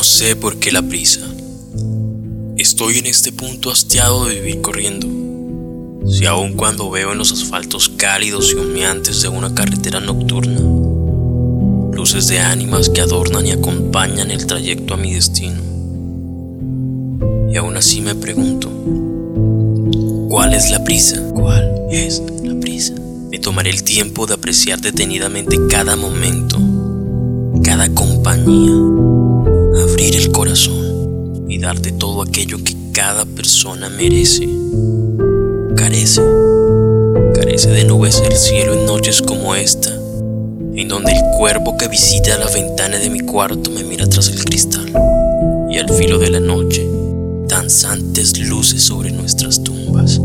No sé por qué la prisa. Estoy en este punto hastiado de vivir corriendo. Si aun cuando veo en los asfaltos cálidos y humeantes de una carretera nocturna, luces de ánimas que adornan y acompañan el trayecto a mi destino. Y aún así me pregunto, ¿cuál es la prisa? ¿Cuál es la prisa? Me tomaré el tiempo de apreciar detenidamente cada momento, cada compañía, y darte todo aquello que cada persona merece. Carece, carece de nubes el cielo en noches como esta, en donde el cuervo que visita la ventana de mi cuarto me mira tras el cristal y al filo de la noche, danzantes luces sobre nuestras tumbas.